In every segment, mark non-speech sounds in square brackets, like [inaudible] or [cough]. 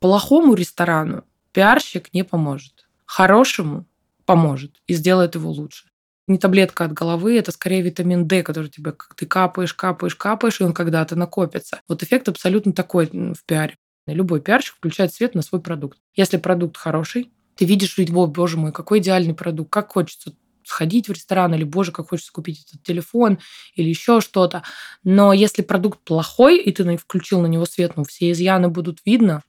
Плохому ресторану пиарщик не поможет. Хорошему поможет и сделает его лучше. Не таблетка от головы, это скорее витамин D, который тебе ты капаешь, капаешь, капаешь, и он когда-то накопится. Вот эффект абсолютно такой в пиаре. Любой пиарщик включает свет на свой продукт. Если продукт хороший, ты видишь его, боже мой, какой идеальный продукт, как хочется сходить в ресторан, или, боже, как хочется купить этот телефон, или еще что-то. Но если продукт плохой, и ты включил на него свет, ну, все изъяны будут видно,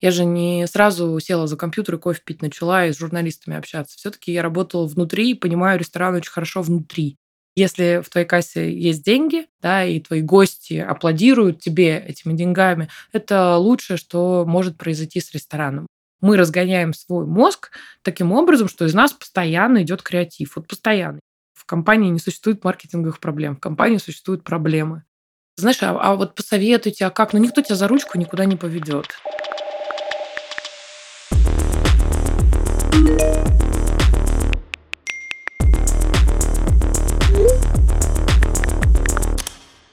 я же не сразу села за компьютер и кофе пить начала и с журналистами общаться. Все-таки я работала внутри и понимаю ресторан очень хорошо внутри. Если в твоей кассе есть деньги, да, и твои гости аплодируют тебе этими деньгами, это лучшее, что может произойти с рестораном. Мы разгоняем свой мозг таким образом, что из нас постоянно идет креатив. Вот постоянно. В компании не существует маркетинговых проблем. В компании существуют проблемы. Знаешь, а, а вот посоветуйте, а как? Ну, никто тебя за ручку никуда не поведет.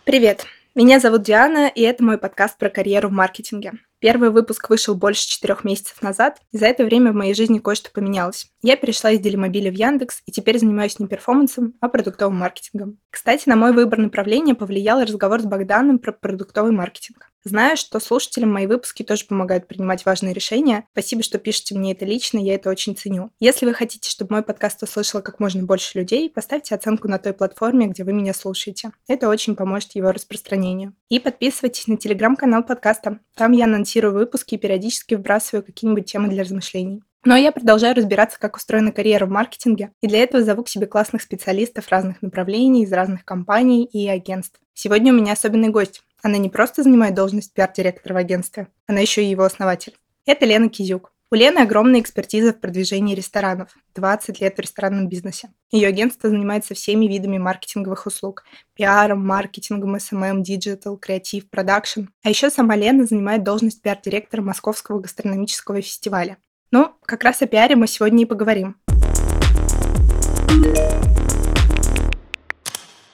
Привет! Меня зовут Диана, и это мой подкаст про карьеру в маркетинге. Первый выпуск вышел больше четырех месяцев назад, и за это время в моей жизни кое-что поменялось. Я перешла из Делимобиля в Яндекс, и теперь занимаюсь не перформансом, а продуктовым маркетингом. Кстати, на мой выбор направления повлиял разговор с Богданом про продуктовый маркетинг. Знаю, что слушателям мои выпуски тоже помогают принимать важные решения. Спасибо, что пишете мне это лично, я это очень ценю. Если вы хотите, чтобы мой подкаст услышало как можно больше людей, поставьте оценку на той платформе, где вы меня слушаете. Это очень поможет его распространению. И подписывайтесь на телеграм-канал подкаста. Там я анонсирую выпуски и периодически вбрасываю какие-нибудь темы для размышлений. Но я продолжаю разбираться, как устроена карьера в маркетинге, и для этого зову к себе классных специалистов разных направлений, из разных компаний и агентств. Сегодня у меня особенный гость. Она не просто занимает должность пиар-директора в агентстве, она еще и его основатель. Это Лена Кизюк. У Лены огромная экспертиза в продвижении ресторанов, 20 лет в ресторанном бизнесе. Ее агентство занимается всеми видами маркетинговых услуг – пиаром, маркетингом, SMM, диджитал, креатив, продакшн. А еще сама Лена занимает должность пиар-директора Московского гастрономического фестиваля. Ну, как раз о пиаре мы сегодня и поговорим.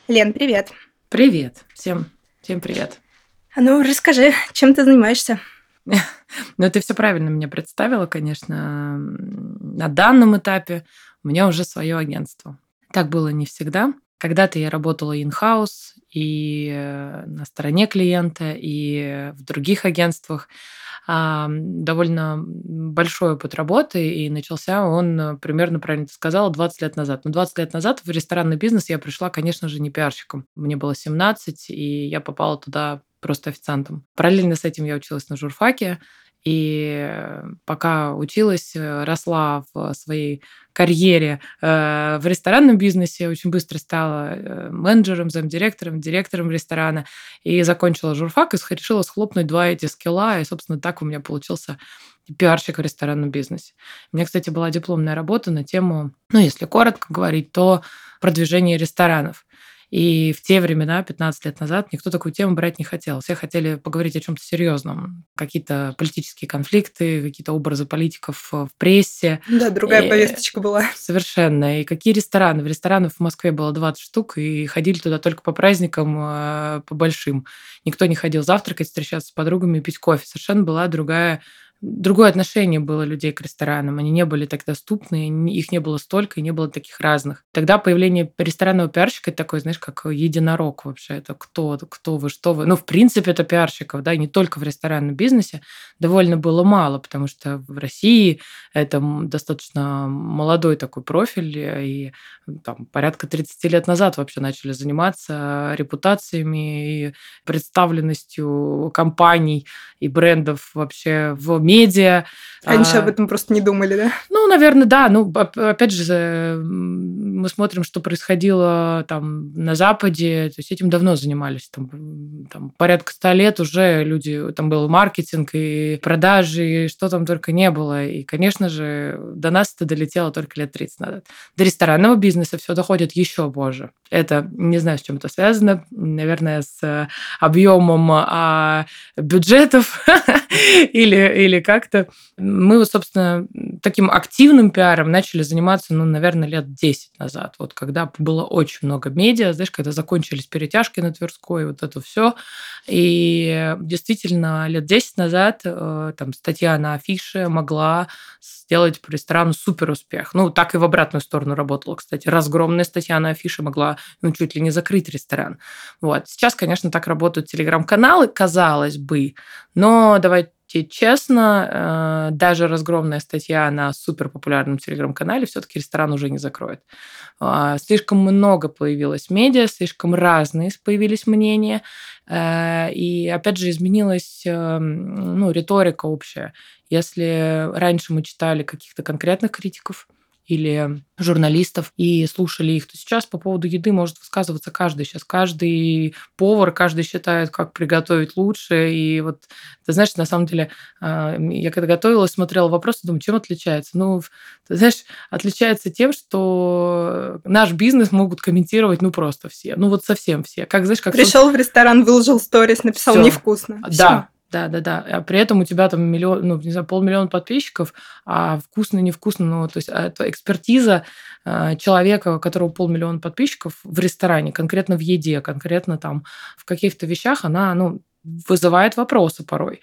Лен, привет. Привет. Всем Всем привет. А ну, расскажи, чем ты занимаешься? [laughs] Ну, ты все правильно меня представила, конечно. На данном этапе у меня уже свое агентство. Так было не всегда. Когда-то я работала in-house и э, на стороне клиента, и в других агентствах довольно большой опыт работы, и начался он э, примерно, правильно ты сказала, 20 лет назад. Но 20 лет назад в ресторанный бизнес я пришла, конечно же, не пиарщиком. Мне было 17, и я попала туда просто официантом. Параллельно с этим я училась на журфаке, и пока училась, э, росла в своей карьере э, в ресторанном бизнесе, очень быстро стала э, менеджером, замдиректором, директором ресторана и закончила журфак и решила схлопнуть два эти скилла, и, собственно, так у меня получился пиарщик в ресторанном бизнесе. У меня, кстати, была дипломная работа на тему, ну, если коротко говорить, то продвижение ресторанов. И в те времена, 15 лет назад, никто такую тему брать не хотел. Все хотели поговорить о чем-то серьезном. Какие-то политические конфликты, какие-то образы политиков в прессе. Да, другая и... повесточка была. Совершенно. И какие рестораны? В ресторанах в Москве было 20 штук, и ходили туда только по праздникам, э, по большим. Никто не ходил завтракать, встречаться с подругами, пить кофе. Совершенно была другая другое отношение было людей к ресторанам. Они не были так доступны, их не было столько и не было таких разных. Тогда появление ресторанного пиарщика – такой, знаешь, как единорог вообще. Это кто, кто вы, что вы. Ну, в принципе, это пиарщиков, да, и не только в ресторанном бизнесе довольно было мало, потому что в России это достаточно молодой такой профиль, и там, порядка 30 лет назад вообще начали заниматься репутациями и представленностью компаний и брендов вообще в медиа. Раньше а, об этом просто не думали, да? Ну, наверное, да. Ну, опять же, мы смотрим, что происходило там на Западе, то есть этим давно занимались. Там, там порядка ста лет уже люди, там был маркетинг и продажи, и что там только не было. И, конечно же, до нас это долетело только лет 30 назад. До ресторанного бизнеса все доходит еще позже. Это, не знаю, с чем это связано, наверное, с объемом а, бюджетов [laughs] или, или как-то. Мы, собственно, таким активным пиаром начали заниматься, ну, наверное, лет 10 назад назад, вот когда было очень много медиа, знаешь, когда закончились перетяжки на Тверской, вот это все. И действительно, лет 10 назад э, там статья на афише могла сделать по ресторану супер успех. Ну, так и в обратную сторону работала, кстати. Разгромная статья на афише могла ну, чуть ли не закрыть ресторан. Вот. Сейчас, конечно, так работают телеграм-каналы, казалось бы, но давайте честно, э, даже разгромная статья на суперпопулярном телеграм-канале все-таки ресторан уже не закроет. А, слишком много появилось медиа, слишком разные появились мнения, э, и опять же изменилась эм, ну, риторика общая. Если раньше мы читали каких-то конкретных критиков, или журналистов и слушали их, то сейчас по поводу еды может высказываться каждый. Сейчас каждый повар, каждый считает, как приготовить лучше. И вот, ты знаешь, на самом деле, а, я когда готовилась, смотрела вопросы, думаю, чем отличается? Ну, ты знаешь, отличается тем, что наш бизнес могут комментировать, ну, просто все. Ну, вот совсем все. Как, знаешь, как... Пришел в ресторан, выложил сторис, написал Всё. невкусно. Да, Всё. Да, да, да. А при этом у тебя там миллион, ну, не знаю, полмиллиона подписчиков, а вкусно, невкусно, ну, то есть а, это экспертиза а, человека, у которого полмиллиона подписчиков в ресторане, конкретно в еде, конкретно там в каких-то вещах, она, ну, вызывает вопросы порой.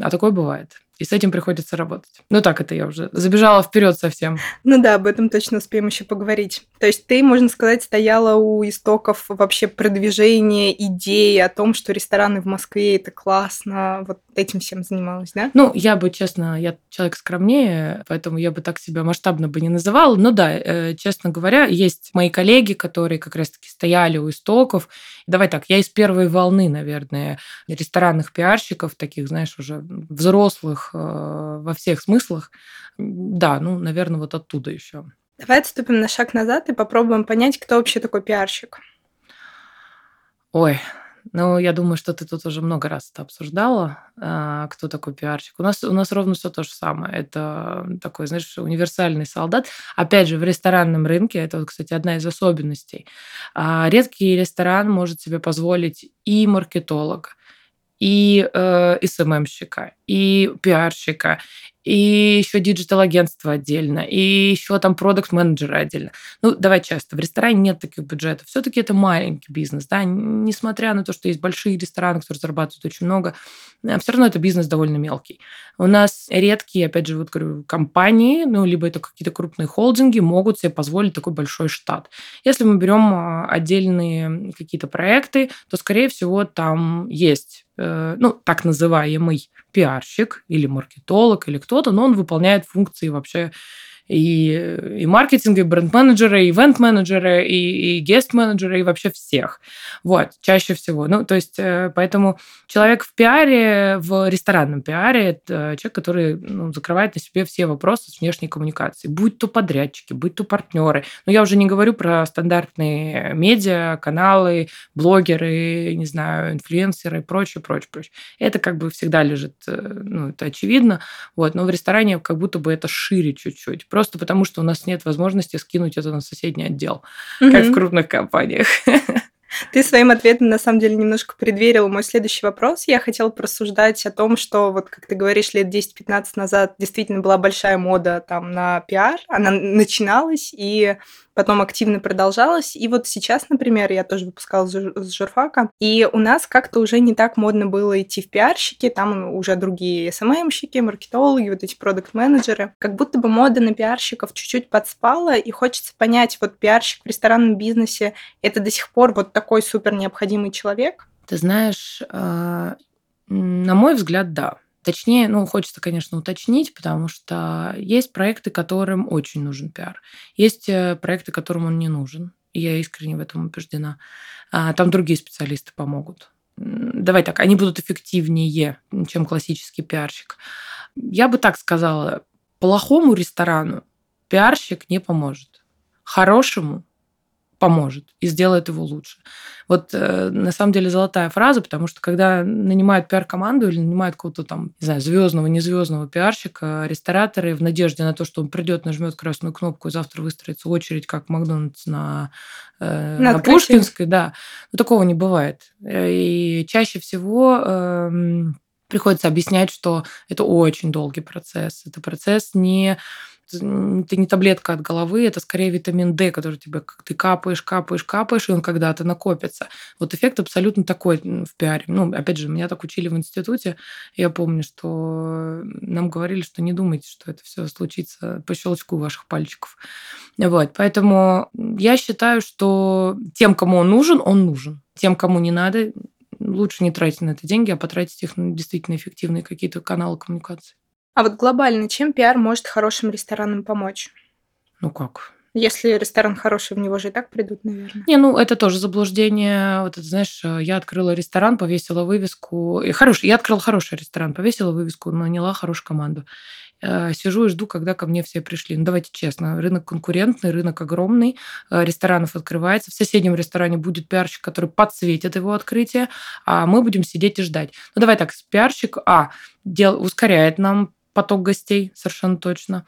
А такое бывает. И с этим приходится работать. Ну так, это я уже забежала вперед совсем. Ну да, об этом точно успеем еще поговорить. То есть ты, можно сказать, стояла у истоков вообще продвижения идеи о том, что рестораны в Москве это классно. Вот этим всем занималась, да? Ну, я бы, честно, я человек скромнее, поэтому я бы так себя масштабно бы не называла. Но да, э, честно говоря, есть мои коллеги, которые как раз-таки стояли у истоков. Давай так, я из первой волны, наверное, ресторанных пиарщиков, таких, знаешь, уже взрослых э, во всех смыслах. Да, ну, наверное, вот оттуда еще. Давай отступим на шаг назад и попробуем понять, кто вообще такой пиарщик. Ой, ну, я думаю, что ты тут уже много раз это обсуждала, а, кто такой пиарщик. У нас, у нас ровно все то же самое. Это такой, знаешь, универсальный солдат. Опять же, в ресторанном рынке, это, кстати, одна из особенностей. А, редкий ресторан может себе позволить и маркетолога, и э, СММщика, и пиарщика, и еще диджитал-агентство отдельно, и еще там продукт менеджеры отдельно. Ну, давай часто, в ресторане нет таких бюджетов. Все-таки это маленький бизнес, да, несмотря на то, что есть большие рестораны, которые зарабатывают очень много, э, все равно это бизнес довольно мелкий. У нас редкие, опять же, вот говорю, компании, ну, либо это какие-то крупные холдинги, могут себе позволить такой большой штат. Если мы берем а, отдельные какие-то проекты, то, скорее всего, там есть Э, ну, так называемый пиарщик или маркетолог или кто-то, но он выполняет функции вообще и, и маркетинга, и бренд-менеджера, и ивент-менеджера, и, и гест-менеджера, и вообще всех. Вот, чаще всего. Ну, то есть, э, поэтому человек в пиаре, в ресторанном пиаре, это человек, который ну, закрывает на себе все вопросы с внешней коммуникацией. Будь то подрядчики, будь то партнеры. Но я уже не говорю про стандартные медиа, каналы, блогеры, не знаю, инфлюенсеры и прочее, прочее, прочее. Это как бы всегда лежит, э, ну, это очевидно. Вот, но в ресторане как будто бы это шире чуть-чуть просто потому, что у нас нет возможности скинуть это на соседний отдел, угу. как в крупных компаниях. [laughs] Ты своим ответом, на самом деле, немножко предверил мой следующий вопрос. Я хотела просуждать о том, что, вот как ты говоришь, лет 10-15 назад действительно была большая мода там на пиар. Она начиналась, и потом активно продолжалась. И вот сейчас, например, я тоже выпускала с журфака, и у нас как-то уже не так модно было идти в пиарщики, там уже другие СММщики, маркетологи, вот эти продукт-менеджеры. Как будто бы мода на пиарщиков чуть-чуть подспала, и хочется понять, вот пиарщик в ресторанном бизнесе — это до сих пор вот такой супер необходимый человек? Ты знаешь, а, на мой взгляд, да. Точнее, ну, хочется, конечно, уточнить, потому что есть проекты, которым очень нужен пиар. Есть э, проекты, которым он не нужен. И я искренне в этом убеждена. А, там другие специалисты помогут. Давай так, они будут эффективнее, чем классический пиарщик. Я бы так сказала, плохому ресторану пиарщик не поможет. Хорошему поможет и сделает его лучше. Вот э, на самом деле золотая фраза, потому что когда нанимают пиар-команду или нанимают какого-то там, не знаю, звездного, не звездного пиарщика, рестораторы в надежде на то, что он придет, нажмет красную кнопку и завтра выстроится очередь, как Макдональдс на, э, на Пушкинской, да, но такого не бывает. Э, и чаще всего э, приходится объяснять, что это очень долгий процесс. Это процесс не это не таблетка от головы, это скорее витамин D, который тебе ты капаешь, капаешь, капаешь, и он когда-то накопится. Вот эффект абсолютно такой в пиаре. Ну, опять же, меня так учили в институте. Я помню, что нам говорили, что не думайте, что это все случится по щелчку ваших пальчиков. Вот, поэтому я считаю, что тем, кому он нужен, он нужен. Тем, кому не надо, лучше не тратить на это деньги, а потратить их на действительно эффективные какие-то каналы коммуникации. А вот глобально, чем пиар может хорошим ресторанам помочь? Ну как? Если ресторан хороший, в него же и так придут, наверное. Не, ну это тоже заблуждение. Вот это, знаешь, я открыла ресторан, повесила вывеску. И хороший, я открыла хороший ресторан, повесила вывеску, наняла хорошую команду. Э, сижу и жду, когда ко мне все пришли. Ну, давайте честно, рынок конкурентный, рынок огромный, э, ресторанов открывается. В соседнем ресторане будет пиарщик, который подсветит его открытие, а мы будем сидеть и ждать. Ну, давай так, пиарщик, а, дел, ускоряет нам поток гостей, совершенно точно.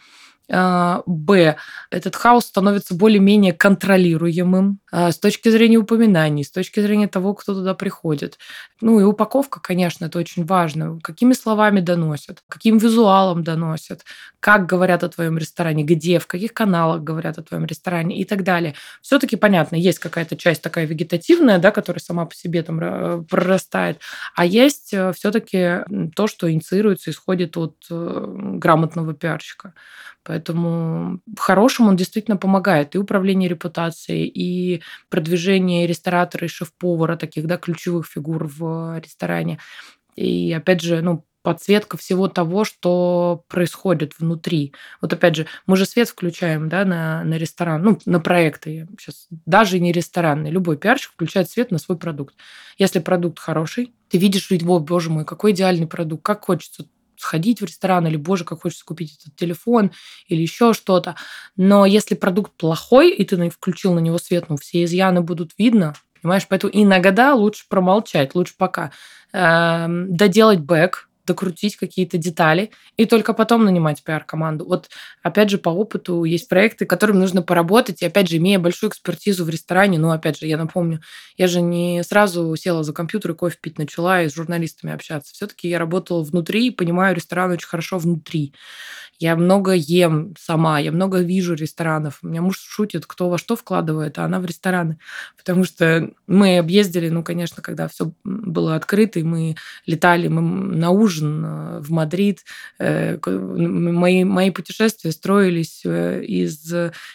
А, б. Этот хаос становится более-менее контролируемым а, с точки зрения упоминаний, с точки зрения того, кто туда приходит. Ну и упаковка, конечно, это очень важно. Какими словами доносят, каким визуалом доносят, как говорят о твоем ресторане, где, в каких каналах говорят о твоем ресторане и так далее. Все-таки понятно, есть какая-то часть такая вегетативная, да, которая сама по себе там э, прорастает, а есть э, все-таки то, что инициируется, исходит от э, грамотного пиарщика. Поэтому хорошему он действительно помогает и управление репутацией, и продвижение ресторатора и шеф-повара, таких да, ключевых фигур в ресторане. И опять же, ну, подсветка всего того, что происходит внутри. Вот опять же, мы же свет включаем да, на, на ресторан, ну, на проекты. Сейчас даже не ресторанный, любой пиарщик включает свет на свой продукт. Если продукт хороший, ты видишь, его, боже мой, какой идеальный продукт, как хочется сходить в ресторан, или, боже, как хочется купить этот телефон, или еще что-то. Но если продукт плохой, и ты включил на него свет, ну, все изъяны будут видно, понимаешь? Поэтому иногда лучше промолчать, лучше пока эм, доделать бэк, докрутить какие-то детали и только потом нанимать пиар-команду. Вот опять же по опыту есть проекты, которым нужно поработать, и опять же, имея большую экспертизу в ресторане, ну опять же, я напомню, я же не сразу села за компьютер и кофе пить начала и с журналистами общаться. Все-таки я работала внутри и понимаю ресторан очень хорошо внутри. Я много ем сама, я много вижу ресторанов. У меня муж шутит, кто во что вкладывает, а она в рестораны. Потому что мы объездили, ну, конечно, когда все было открыто, и мы летали мы на ужин э, в Мадрид. Э, мои, мои путешествия строились э, из,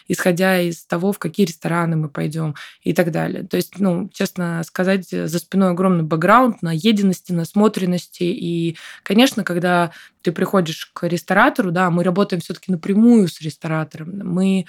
исходя из того, в какие рестораны мы пойдем и так далее. То есть, ну, честно сказать, за спиной огромный бэкграунд на единости, на смотренности. И, конечно, когда ты приходишь к ресторатору, да, мы работаем все-таки напрямую с ресторатором, мы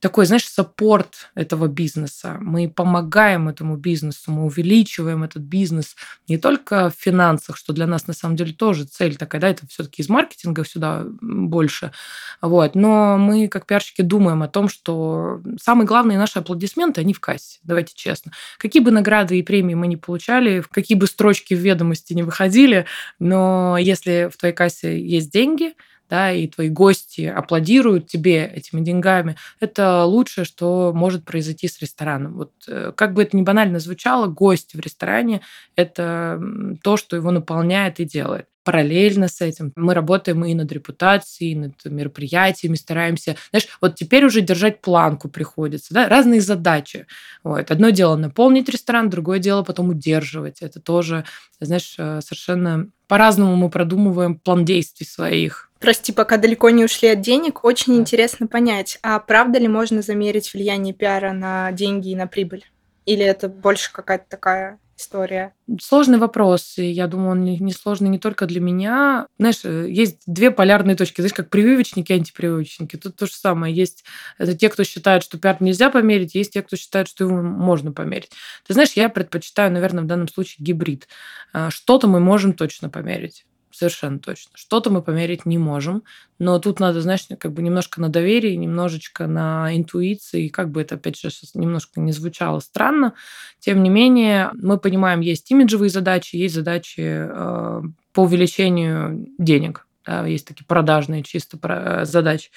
такой, знаешь, саппорт этого бизнеса. Мы помогаем этому бизнесу, мы увеличиваем этот бизнес не только в финансах, что для нас на самом деле тоже цель такая, да, это все-таки из маркетинга сюда больше. Вот. Но мы, как пиарщики, думаем о том, что самые главные наши аплодисменты, они в кассе, давайте честно. Какие бы награды и премии мы не получали, в какие бы строчки в ведомости не выходили, но если в твоей кассе есть деньги, да, и твои гости аплодируют тебе этими деньгами, это лучшее, что может произойти с рестораном. Вот э, как бы это ни банально звучало, гость в ресторане – это то, что его наполняет и делает параллельно с этим мы работаем и над репутацией, и над мероприятиями, стараемся, знаешь, вот теперь уже держать планку приходится, да, разные задачи. Вот. Одно дело наполнить ресторан, другое дело потом удерживать. Это тоже, знаешь, э, совершенно по-разному мы продумываем план действий своих. Прости, пока далеко не ушли от денег, очень интересно понять, а правда ли можно замерить влияние пиара на деньги и на прибыль? Или это больше какая-то такая история? Сложный вопрос, и я думаю, он не сложный не только для меня. Знаешь, э, есть две полярные точки. Знаешь, как прививочники и антипрививочники. Тут то же самое. Есть это те, кто считает, что пиар нельзя померить, есть те, кто считает, что его можно померить. Ты знаешь, я предпочитаю, наверное, в данном случае гибрид. А, что-то мы можем точно померить совершенно точно. Что-то мы померить не можем, но тут надо, знаешь, как бы немножко на доверии, немножечко на интуиции, как бы это, опять же, сейчас немножко не звучало странно, тем не менее, мы понимаем, есть имиджевые задачи, есть задачи э, по увеличению денег, да, есть такие продажные чисто задачи.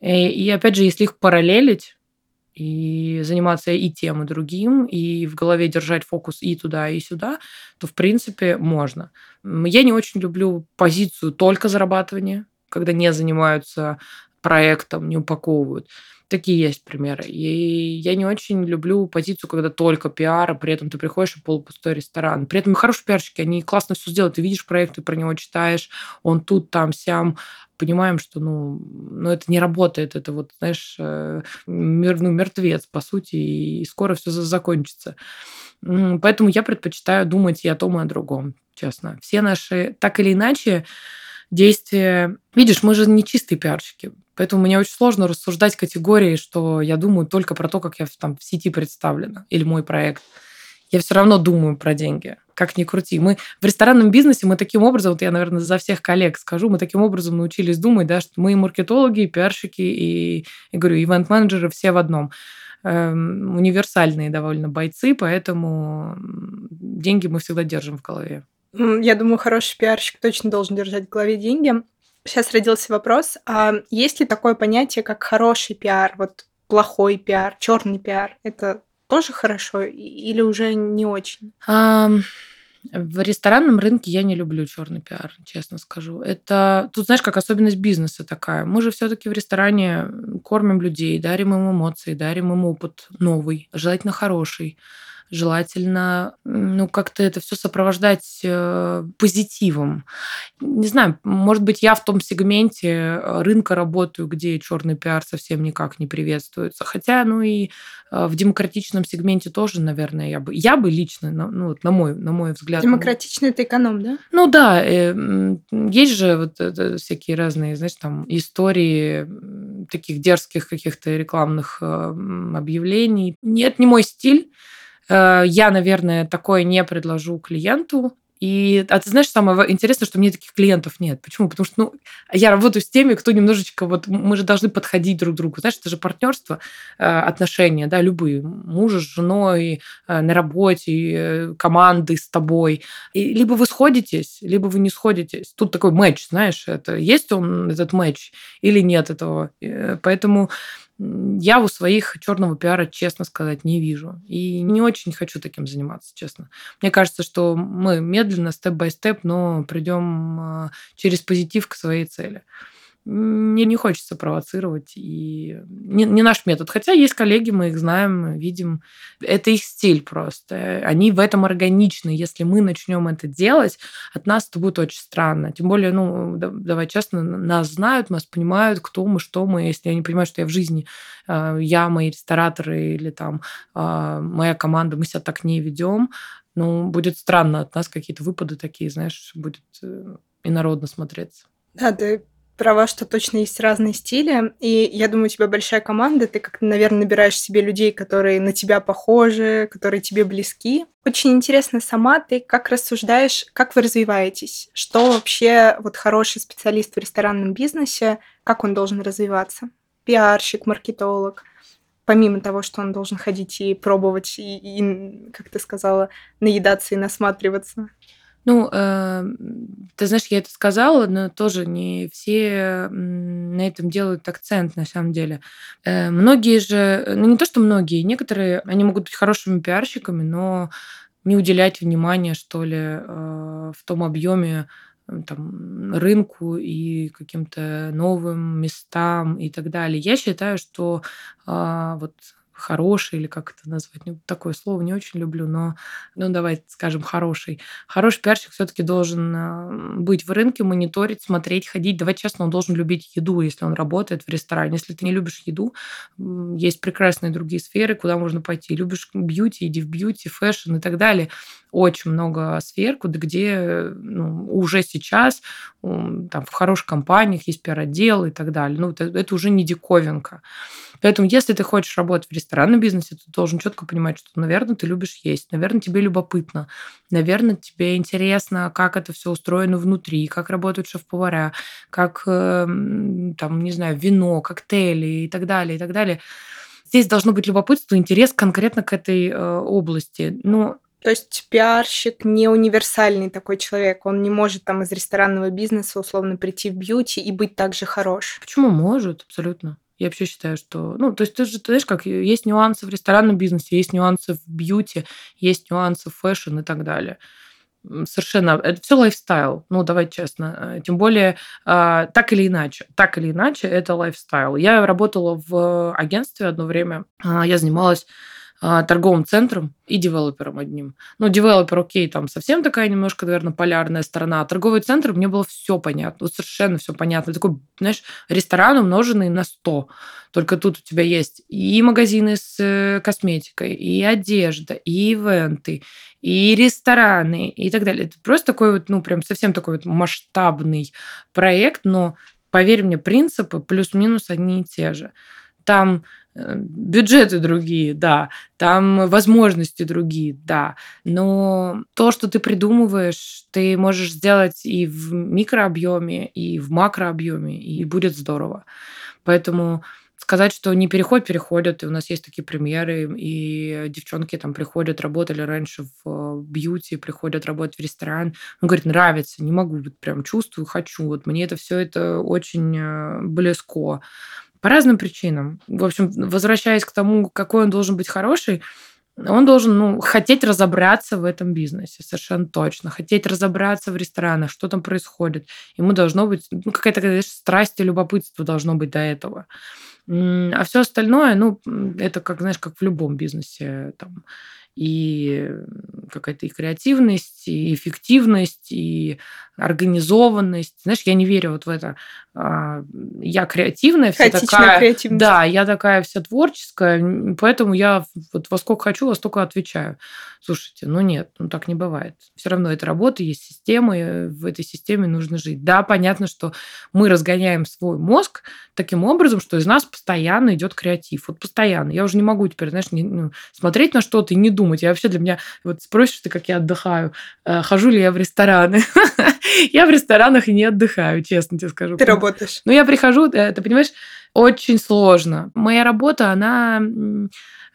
И, и опять же, если их параллелить, и заниматься и тем, и другим, и в голове держать фокус и туда, и сюда, то, в принципе, можно. Я не очень люблю позицию только зарабатывания, когда не занимаются проектом, не упаковывают. Такие есть примеры. И я не очень люблю позицию, когда только пиар, а при этом ты приходишь и полупустой ресторан. При этом хорошие пиарщики, они классно все сделают. Ты видишь проект, ты про него читаешь, он тут, там, сям. Понимаем, что ну, ну это не работает. Это вот, знаешь, э, мир, ну, мертвец, по сути, и скоро все закончится. Поэтому я предпочитаю думать и о том, и о другом, честно. Все наши, так или иначе, действия... Видишь, мы же не чистые пиарщики. Поэтому мне очень сложно рассуждать категории, что я думаю только про то, как я там в сети представлена, или мой проект. Я все равно думаю про деньги, как ни крути. Мы в ресторанном бизнесе, мы таким образом, вот я, наверное, за всех коллег скажу, мы таким образом научились думать, да, что мы и маркетологи, и пиарщики, и, и говорю, ивент-менеджеры все в одном эм, универсальные довольно бойцы, поэтому деньги мы всегда держим в голове. Я думаю, хороший пиарщик точно должен держать в голове деньги. Сейчас родился вопрос, а есть ли такое понятие, как хороший пиар, вот плохой пиар, черный пиар? Это тоже хорошо или уже не очень? А, в ресторанном рынке я не люблю черный пиар, честно скажу. Это тут, знаешь, как особенность бизнеса такая. Мы же все-таки в ресторане кормим людей, дарим им эмоции, дарим им опыт новый, желательно хороший желательно, ну, как-то это все сопровождать э, позитивом. Не знаю, может быть, я в том сегменте э, рынка работаю, где черный пиар совсем никак не приветствуется. Хотя, ну и э, в демократичном сегменте тоже, наверное, я бы, я бы лично, ну, вот на мой, на мой взгляд. Ну, Демократичный это эконом, да? Ну да, есть же вот всякие разные, знаешь, там истории таких дерзких каких-то рекламных объявлений. Нет, не мой стиль. Э, я, наверное, такое не предложу клиенту. И, а ты знаешь, самое интересное, что мне таких клиентов нет. Почему? Потому что ну, я работаю с теми, кто немножечко... Вот мы же должны подходить друг к другу. Знаешь, это же партнерство, э, отношения, да, любые. Мужа с женой, э, на работе, команды с тобой. И либо вы сходитесь, либо вы не сходитесь. Тут такой матч, знаешь, это есть он, этот матч, или нет этого. Поэтому я у своих черного пиара, честно сказать, не вижу. И не очень хочу таким заниматься, честно. Мне кажется, что мы медленно, степ-бай-степ, но придем а, через позитив к своей цели мне не хочется провоцировать, и не, не наш метод. Хотя есть коллеги, мы их знаем, видим. Это их стиль просто. Они в этом органичны. Если мы начнем это делать, от нас это будет очень странно. Тем более, ну, давай честно, нас знают, нас понимают, кто мы, что мы. Если они понимают, что я в жизни, а, я, мои рестораторы или там а, моя команда, мы себя так не ведем, ну, будет странно от нас какие-то выпады такие, знаешь, будет э, инородно смотреться. Да, ты права, что точно есть разные стили. И я думаю, у тебя большая команда. Ты как-то, наверное, набираешь себе людей, которые на тебя похожи, которые тебе близки. Очень интересно сама ты как рассуждаешь, как вы развиваетесь? Что вообще вот хороший специалист в ресторанном бизнесе, как он должен развиваться? Пиарщик, маркетолог помимо того, что он должен ходить и пробовать, и, и как ты сказала, наедаться и насматриваться? Ну, э, ты знаешь, я это сказала, но тоже не все на этом делают акцент, на самом деле. Э, многие же, ну не то, что многие, некоторые, они могут быть хорошими пиарщиками, но не уделять внимания, что ли, э, в том объеме там, рынку и каким-то новым местам и так далее. Я считаю, что э, вот хороший, или как это назвать, ну, такое слово не очень люблю, но, ну, давайте скажем, хороший. Хороший пиарщик все-таки должен быть в рынке, мониторить, смотреть, ходить. Давай честно, он должен любить еду, если он работает в ресторане. Если ты не любишь еду, есть прекрасные другие сферы, куда можно пойти. Любишь бьюти, иди в бьюти, фэшн и так далее. Очень много сфер, куда, где ну, уже сейчас там, в хороших компаниях есть пиар-отдел и так далее. Ну, это, это уже не диковинка. Поэтому, если ты хочешь работать в ресторанном бизнесе, ты должен четко понимать, что, наверное, ты любишь есть, наверное, тебе любопытно, наверное, тебе интересно, как это все устроено внутри, как работают шеф-повара, как, эм, там, не знаю, вино, коктейли и так далее, и так далее. Здесь должно быть любопытство, интерес конкретно к этой э, области. Но то есть пиарщик не универсальный такой человек. Он не может там из ресторанного бизнеса условно прийти в бьюти и быть также хорош. Почему может? Абсолютно. Я вообще считаю, что... Ну, то есть ты же, ты знаешь, как есть нюансы в ресторанном бизнесе, есть нюансы в бьюти, есть нюансы в фэшн и так далее совершенно это все лайфстайл. Ну, давай честно. Э, тем более, а, так или иначе, так или иначе, это лайфстайл. Я работала в агентстве одно время. А, я занималась торговым центром и девелопером одним. Ну, девелопер, окей, там совсем такая немножко, наверное, полярная сторона. А торговый центр, мне было все понятно, вот совершенно все понятно. Такой, знаешь, ресторан умноженный на 100. Только тут у тебя есть и магазины с э, косметикой, и одежда, и ивенты, и рестораны, и так далее. Это просто такой вот, ну, прям совсем такой вот масштабный проект, но, поверь мне, принципы плюс-минус одни и те же. Там бюджеты другие, да, там возможности другие, да, но то, что ты придумываешь, ты можешь сделать и в микрообъеме, и в макрообъеме, и будет здорово. Поэтому сказать, что не переход, переходят, и у нас есть такие примеры, и девчонки там приходят, работали раньше в бьюти, приходят работать в ресторан, он говорит, нравится, не могу, вот прям чувствую, хочу, вот мне это все это очень э, близко. По разным причинам. В общем, возвращаясь к тому, какой он должен быть хороший, он должен ну, хотеть разобраться в этом бизнесе, совершенно точно. Хотеть разобраться в ресторанах, что там происходит. Ему должно быть ну, какая-то знаешь, страсть и любопытство должно быть до этого. А все остальное, ну, это как, знаешь, как в любом бизнесе. Там, и какая-то и креативность, и эффективность, и организованность. Знаешь, я не верю вот в это. А, я креативная, вся такая... Креативность. Да, я такая вся творческая, поэтому я вот во сколько хочу, во столько отвечаю. Слушайте, ну нет, ну так не бывает. Все равно это работа, есть система, и в этой системе нужно жить. Да, понятно, что мы разгоняем свой мозг таким образом, что из нас постоянно идет креатив. Вот постоянно. Я уже не могу теперь, знаешь, не, ну, смотреть на что-то и не думать. Я вообще для меня... Вот спросишь ты, как я отдыхаю, э, хожу ли я в рестораны. [laughs] Я в ресторанах не отдыхаю, честно тебе скажу. Ты работаешь. Ну, я прихожу, э, ты понимаешь, очень сложно. Моя работа, она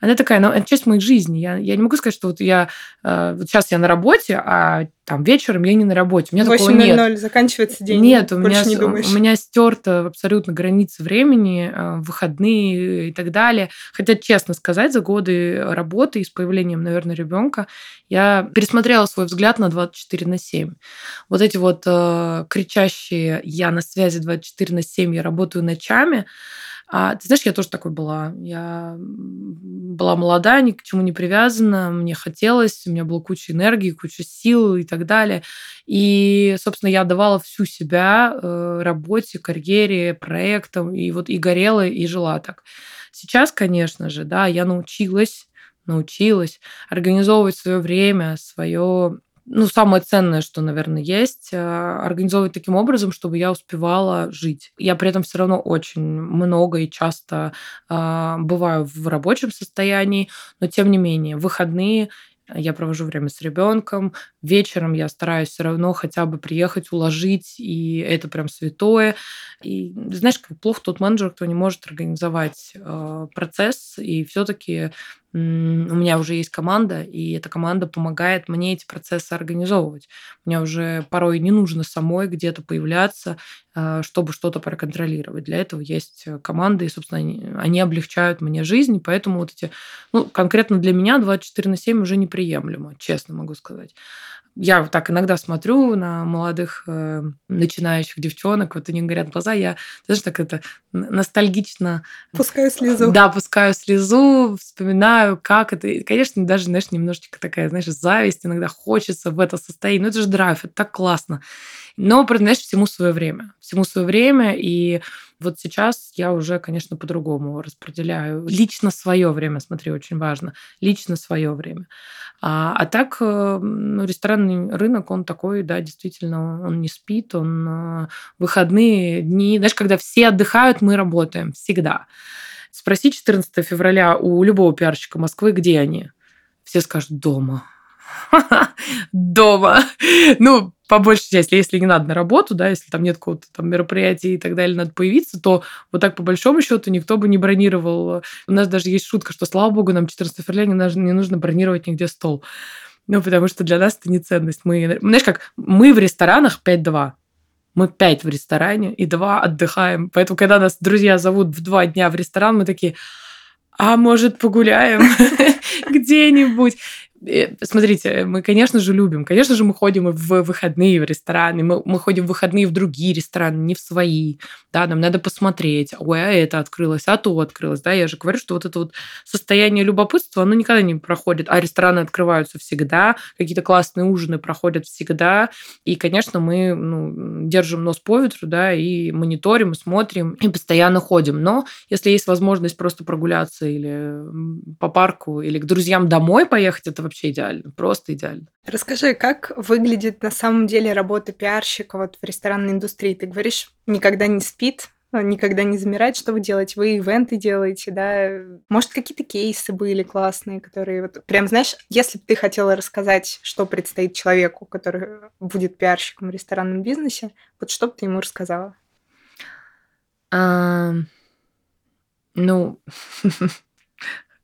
она такая, ну, это часть моей жизни. Я, я не могу сказать, что вот я э, вот сейчас я на работе, а там вечером я не на работе. У меня 8 такого нет. заканчивается день. Нет, у меня, не думаешь. у меня стерта абсолютно граница времени, э, выходные и так далее. Хотя, честно сказать, за годы работы и с появлением, наверное, ребенка я пересмотрела свой взгляд на 24 на 7. Вот эти вот э, кричащие «я на связи 24 на 7, я работаю ночами», а, ты знаешь, я тоже такой была. Я была молода, ни к чему не привязана, мне хотелось, у меня была куча энергии, куча сил и так далее. И, собственно, я отдавала всю себя э, работе, карьере, проектам, и вот и горела, и жила так. Сейчас, конечно же, да, я научилась научилась организовывать свое время, свое ну, самое ценное, что, наверное, есть, э, организовывать таким образом, чтобы я успевала жить. Я при этом все равно очень много и часто э, бываю в рабочем состоянии, но тем не менее, выходные я провожу время с ребенком. Вечером я стараюсь все равно хотя бы приехать, уложить, и это прям святое. И знаешь, как плохо тот менеджер, кто не может организовать э, процесс, и все-таки у меня уже есть команда, и эта команда помогает мне эти процессы организовывать. Мне уже порой не нужно самой где-то появляться, э, чтобы что-то проконтролировать. Для этого есть команда, и, собственно, они, они облегчают мне жизнь, поэтому вот эти, ну, конкретно для меня 24 на 7 уже неприемлемо, честно могу сказать я так иногда смотрю на молодых э, начинающих девчонок, вот они говорят глаза, я, знаешь, так это ностальгично... Пускаю слезу. Да, пускаю слезу, вспоминаю, как это. И, конечно, даже, знаешь, немножечко такая, знаешь, зависть, иногда хочется в это состояние. Ну, это же драйв, это так классно. Но, знаешь, всему свое время. Всему свое время, и вот сейчас я уже, конечно, по-другому распределяю. Лично свое время, смотри, очень важно. Лично свое время. А, а так, э, ну, ресторанный рынок, он такой, да, действительно, он не спит, он э, выходные дни. Знаешь, когда все отдыхают, мы работаем всегда. Спроси 14 февраля у любого пиарщика Москвы, где они. Все скажут дома [laughs] дома. Ну, по большей части, если не надо на работу, да, если там нет какого-то там мероприятия и так далее, надо появиться, то вот так по большому счету никто бы не бронировал. У нас даже есть шутка, что, слава богу, нам 14 февраля не нужно, не нужно бронировать нигде стол. Ну, потому что для нас это не ценность. Мы, знаешь, как мы в ресторанах 5-2. Мы пять в ресторане и два отдыхаем. Поэтому, когда нас друзья зовут в два дня в ресторан, мы такие, а может погуляем [laughs] где-нибудь? Э, смотрите, мы, конечно же, любим. Конечно же, мы ходим в выходные в рестораны, мы, мы ходим в выходные в другие рестораны, не в свои. Да, нам надо посмотреть, ой, а это открылось, а то открылось. Да, я же говорю, что вот это вот состояние любопытства, оно никогда не проходит, а рестораны открываются всегда, какие-то классные ужины проходят всегда. И, конечно, мы ну, держим нос по ветру, да, и мониторим, и смотрим, и постоянно ходим. Но если есть возможность просто прогуляться или по парку, или к друзьям домой поехать, это вообще идеально, просто идеально. Расскажи, как выглядит на самом деле работа пиарщика вот в ресторанной индустрии? Ты говоришь, никогда не спит, а, никогда не замирает. Что вы делаете? Вы ивенты делаете, да? Может, какие-то кейсы были классные, которые вот прям, знаешь, если бы ты хотела рассказать, что предстоит человеку, который будет пиарщиком в ресторанном бизнесе, вот что бы ты ему рассказала? Ну, [laughs]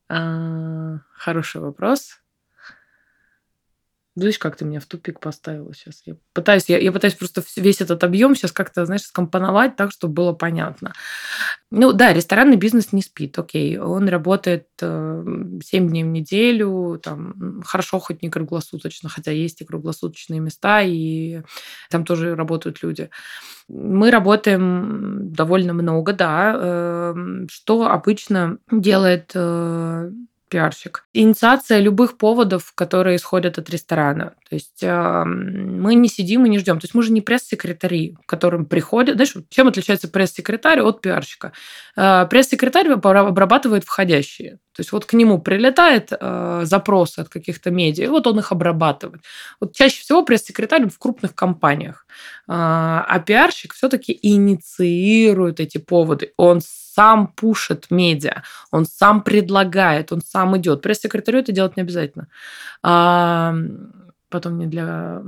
а, хороший вопрос. Видишь, как ты меня в тупик поставила сейчас. Я пытаюсь, я, я пытаюсь просто весь этот объем сейчас как-то, знаешь, скомпоновать так, чтобы было понятно. Ну да, ресторанный бизнес не спит, окей. Он работает э, 7 дней в неделю, там хорошо хоть не круглосуточно, хотя есть и круглосуточные места, и там тоже работают люди. Мы работаем довольно много, да. Э, что обычно делает э, пиарщик. Инициация любых поводов, которые исходят от ресторана. То есть э, мы не сидим и не ждем. То есть мы же не пресс-секретари, которым приходят. Знаешь, чем отличается пресс-секретарь от пиарщика? Э, пресс-секретарь обрабатывает входящие. То есть вот к нему прилетает э, запрос от каких-то медиа, и вот он их обрабатывает. Вот чаще всего пресс-секретарь в крупных компаниях, э, а пиарщик все-таки инициирует эти поводы. Он сам пушит медиа, он сам предлагает, он сам идет. Пресс-секретарю это делать не обязательно. А, потом мне для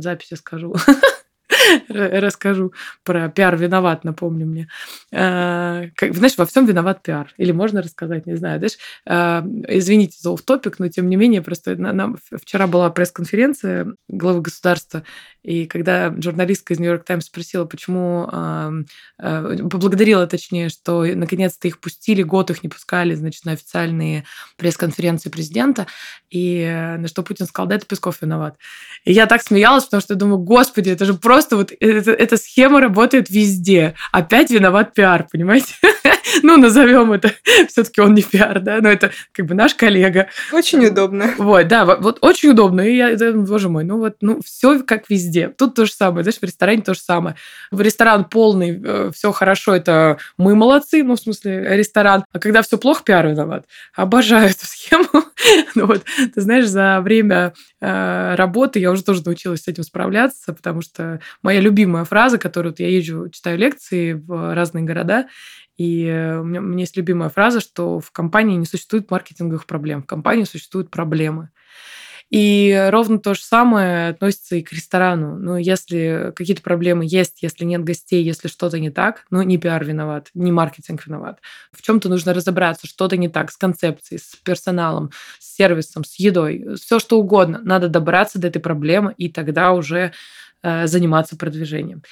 записи скажу. [laughs] расскажу про пиар виноват, напомню мне. А, знаешь, во всем виноват пиар. Или можно рассказать, не знаю. Знаешь, а, извините за топик но тем не менее, просто вчера была пресс-конференция главы государства, и когда журналистка из Нью-Йорк Таймс спросила, почему, поблагодарила точнее, что наконец-то их пустили, год их не пускали, значит, на официальные пресс-конференции президента, и э, на что Путин сказал, да, это Песков виноват. И я так смеялась, потому что я думаю, господи, это же просто вот, это, эта схема работает везде. Опять виноват пиар, понимаете? [laughs] ну, назовем это, [laughs] все-таки он не пиар, да, но это как бы наш коллега. Очень удобно. Вот, да, вот очень удобно. И я, боже мой, ну вот, ну, все как везде. Тут то же самое, знаешь, в ресторане то же самое. В ресторан полный, э, все хорошо, это мы молодцы, ну, в смысле, ресторан. А когда все плохо, пиар виноват. Обожаю эту схему. ну, [laughs] вот, ты знаешь, за время э, работы я уже тоже научилась с этим справляться, потому что моя любимая фраза, которую вот я езжу, читаю лекции в разные города, и э, у меня, у меня есть любимая фраза, что в компании не существует маркетинговых проблем, в компании существуют проблемы. И ровно то же самое относится и к ресторану. Ну, если какие-то проблемы есть, если нет гостей, если что-то не так, ну, не пиар виноват, не маркетинг виноват. В чем-то нужно разобраться, что-то не так с концепцией, с персоналом, с сервисом, с едой, все что угодно. Надо добраться до этой проблемы и тогда уже э, заниматься продвижением.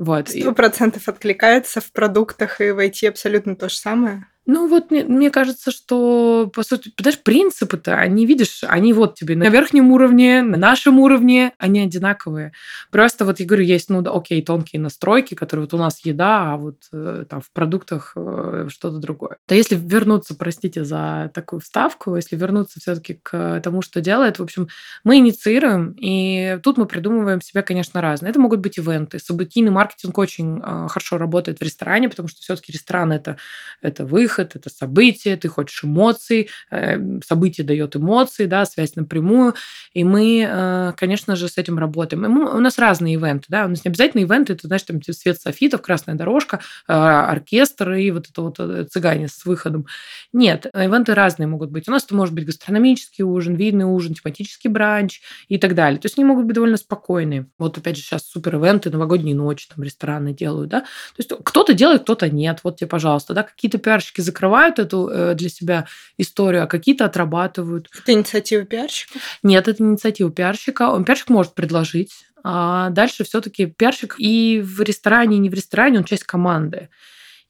Вот. Сто процентов откликается в продуктах и в IT абсолютно то же самое. Ну вот мне, мне кажется, что, по сути, знаешь, принципы-то, они, видишь, они вот тебе на верхнем уровне, на нашем уровне, они одинаковые. Просто вот я говорю, есть, ну, да, окей, тонкие настройки, которые вот у нас еда, а вот э, там в продуктах э, что-то другое. Да если вернуться, простите за такую вставку, если вернуться все таки к тому, что делает, в общем, мы инициируем, и тут мы придумываем себе, конечно, разные. Это могут быть ивенты. Событийный маркетинг очень э, хорошо работает в ресторане, потому что все таки ресторан это, это выход, это событие, ты хочешь эмоций, э, событие дает эмоции, да, связь напрямую, и мы, э, конечно же, с этим работаем. Мы, у нас разные ивенты, да, у нас не обязательно ивенты, это, знаешь, там свет софитов, красная дорожка, э, оркестр и вот это вот цыгане с выходом. Нет, ивенты разные могут быть. У нас это может быть гастрономический ужин, видный ужин, тематический бранч и так далее. То есть они могут быть довольно спокойные. Вот опять же сейчас супер ивенты, новогодние ночи, там рестораны делают, да. То есть кто-то делает, кто-то нет. Вот тебе, пожалуйста, да, какие-то пиарщики закрывают эту э, для себя историю, а какие-то отрабатывают. Это инициатива пиарщика? Нет, это инициатива пиарщика. Он пиарщик может предложить А дальше все-таки пиарщик и в ресторане, и не в ресторане, он часть команды.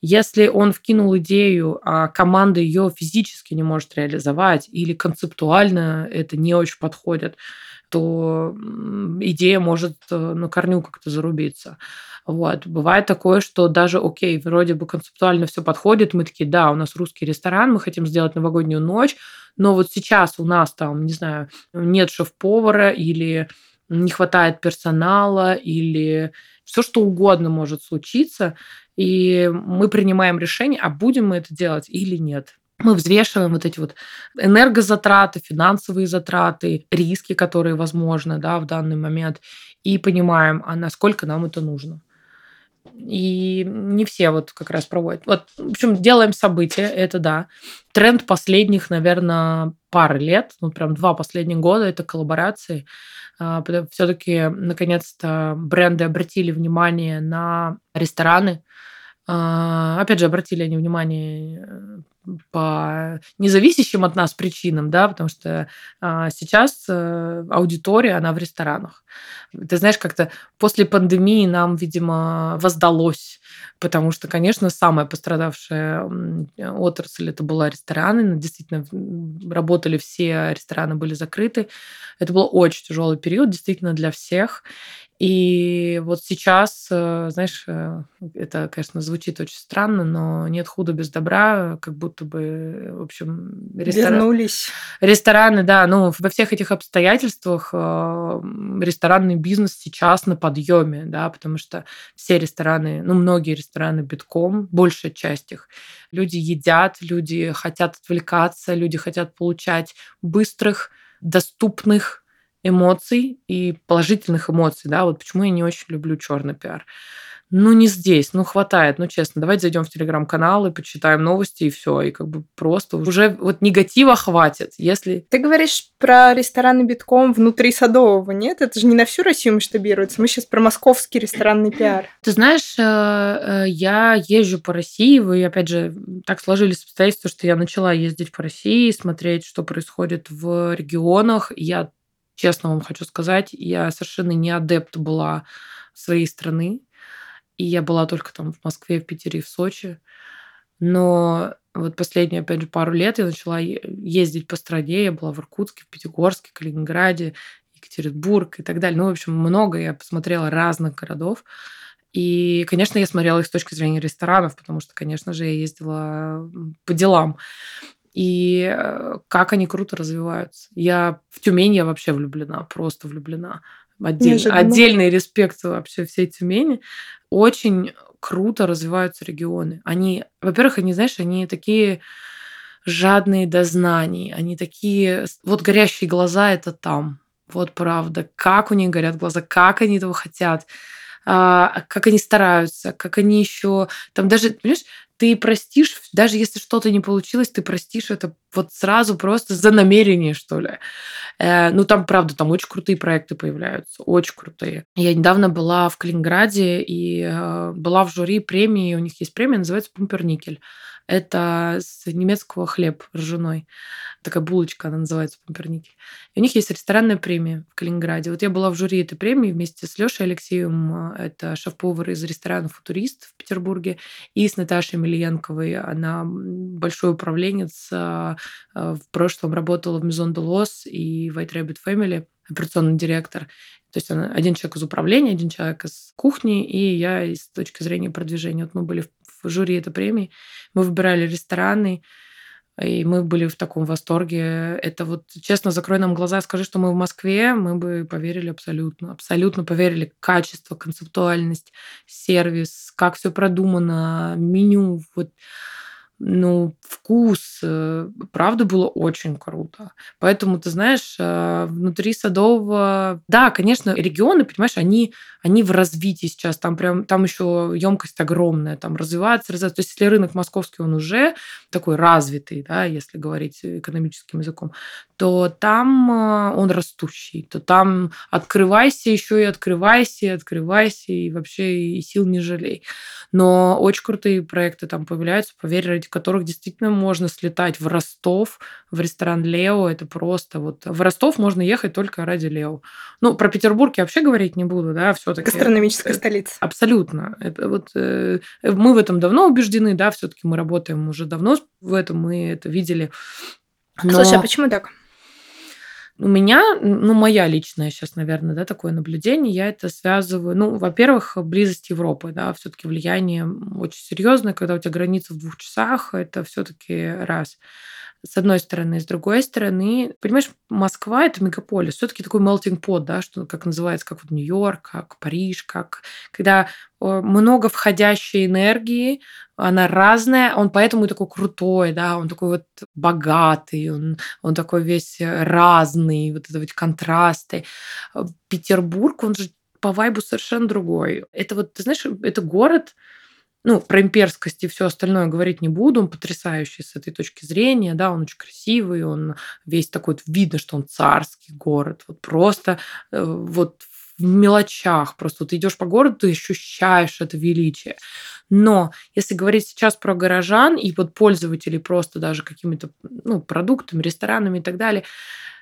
Если он вкинул идею, а команда ее физически не может реализовать или концептуально это не очень подходит, то идея может э, на корню как-то зарубиться. Вот. Бывает такое, что даже, окей, вроде бы концептуально все подходит, мы такие, да, у нас русский ресторан, мы хотим сделать новогоднюю ночь, но вот сейчас у нас там, не знаю, нет шеф-повара или не хватает персонала или все что угодно может случиться, и мы принимаем решение, а будем мы это делать или нет. Мы взвешиваем вот эти вот энергозатраты, финансовые затраты, риски, которые возможны да, в данный момент, и понимаем, а насколько нам это нужно. И не все вот как раз проводят. Вот, в общем, делаем события, это да. Тренд последних, наверное, пары лет, ну прям два последних года, это коллаборации. А, Все-таки, наконец-то, бренды обратили внимание на рестораны, опять же, обратили они внимание э, по независящим от нас причинам, да, потому что а, сейчас э, аудитория, она в ресторанах. Ты знаешь, как-то после пандемии нам, видимо, воздалось, потому что, конечно, самая пострадавшая отрасль это была рестораны, действительно работали все, рестораны были закрыты. Это был очень тяжелый период, действительно, для всех. И вот сейчас, э, знаешь, э, это, конечно, звучит очень странно, но нет худа без добра, как будто бы, в общем, ресторан... вернулись. Рестораны, да, ну во всех этих обстоятельствах э, ресторанный бизнес сейчас на подъеме, да, потому что все рестораны, ну многие рестораны битком, большая часть их, люди едят, люди хотят отвлекаться, люди хотят получать быстрых, доступных эмоций и положительных эмоций, да, вот почему я не очень люблю черный пиар. Ну, не здесь, ну, хватает, ну, честно. Давайте зайдем в телеграм-канал и почитаем новости, и все. И как бы просто уже вот негатива хватит, если... Ты говоришь про рестораны битком внутри Садового, нет? Это же не на всю Россию масштабируется. Мы сейчас про московский ресторанный пиар. Ты знаешь, э, э, я езжу по России, вы, опять же, так сложились обстоятельства, что я начала ездить по России, смотреть, что происходит в регионах. Я Честно вам хочу сказать, я совершенно не адепт была своей страны. И я была только там в Москве, в Питере и в Сочи. Но вот последние, опять же, пару лет я начала ездить по стране. Я была в Иркутске, в Пятигорске, Калининграде, Екатеринбург и так далее. Ну, в общем, много я посмотрела разных городов. И, конечно, я смотрела их с точки зрения ресторанов, потому что, конечно же, я ездила по делам и э, как они круто развиваются. Я в Тюмень я вообще влюблена, просто влюблена. Отдель, отдельный респект вообще всей Тюмени. Очень круто развиваются регионы. Они, во-первых, они, знаешь, они такие жадные до знаний, они такие... Вот горящие глаза — это там. Вот правда. Как у них горят глаза, как они этого хотят а, как они стараются, как они еще там даже, понимаешь, ты простишь, даже если что-то не получилось, ты простишь это вот сразу просто за намерение, что ли. Э, ну, там, правда, там очень крутые проекты появляются, очень крутые. Я недавно была в Калининграде и э, была в жюри премии, у них есть премия, называется «Пумперникель». Это с немецкого хлеб ржаной. Такая булочка, она называется памперники. И у них есть ресторанная премия в Калининграде. Вот я была в жюри этой премии вместе с Лешей Алексеевым, это шеф-повар из ресторана «Футурист» в Петербурге, и с Наташей Мельянковой. Она большой управленец, а, а, в прошлом работала в Maison de Los и White Rabbit Family, операционный директор. То есть один человек из управления, один человек из кухни, и я с точки зрения продвижения. Вот мы были в жюри этой премии, мы выбирали рестораны, и мы были в таком восторге. Это вот, честно, закрой нам глаза, скажи, что мы в Москве, мы бы поверили абсолютно. Абсолютно поверили. Качество, концептуальность, сервис, как все продумано, меню. Вот ну, вкус, э, правда, было очень круто. Поэтому, ты знаешь, э, внутри Садового, да, конечно, регионы, понимаешь, они, они в развитии сейчас, там прям, там еще емкость огромная, там развивается, развивается. То есть, если рынок московский, он уже такой развитый, да, если говорить экономическим языком, то там э, он растущий, то там открывайся еще и открывайся, и открывайся, и вообще и сил не жалей. Но очень крутые проекты там появляются, поверь, ради которых действительно можно слетать в Ростов, в ресторан Лео. Это просто вот... В Ростов можно ехать только ради Лео. Ну, про Петербург я вообще говорить не буду, да, все таки Гастрономическая столица. Абсолютно. Это вот, э, мы в этом давно убеждены, да, все таки мы работаем уже давно в этом, мы это видели. Но... Слушай, а почему так? У меня, ну, моя личная сейчас, наверное, да, такое наблюдение, я это связываю, ну, во-первых, близость Европы, да, все-таки влияние очень серьезное, когда у тебя граница в двух часах, это все-таки раз с одной стороны. С другой стороны, понимаешь, Москва – это мегаполис. все таки такой melting pot, да, что как называется, как вот Нью-Йорк, как Париж, как... Когда много входящей энергии, она разная, он поэтому и такой крутой, да, он такой вот богатый, он, он такой весь разный, вот это вот контрасты. Петербург, он же по вайбу совершенно другой. Это вот, ты знаешь, это город, ну, про имперскость и все остальное говорить не буду. Он потрясающий с этой точки зрения, да, он очень красивый, он весь такой, видно, что он царский город. Вот просто э, вот в мелочах. Просто вот идешь по городу, ты ощущаешь это величие. Но если говорить сейчас про горожан и вот пользователей просто даже какими-то ну, продуктами, ресторанами и так далее,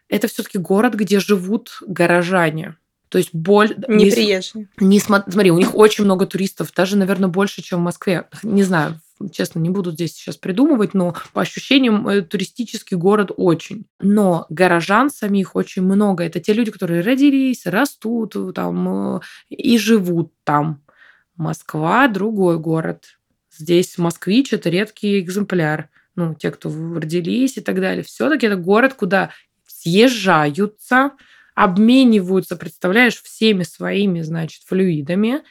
это все-таки город, где живут горожане. То есть боль... Не приезжие. Не, смотри, у них очень много туристов, даже, наверное, больше, чем в Москве. Не знаю, честно, не буду здесь сейчас придумывать, но по ощущениям э, туристический город очень. Но горожан самих очень много. Это те люди, которые родились, растут там э, и живут там. Москва – другой город. Здесь москвич – это редкий экземпляр. Ну, те, кто родились и так далее. все таки это город, куда съезжаются, обмениваются, представляешь, всеми своими, значит, флюидами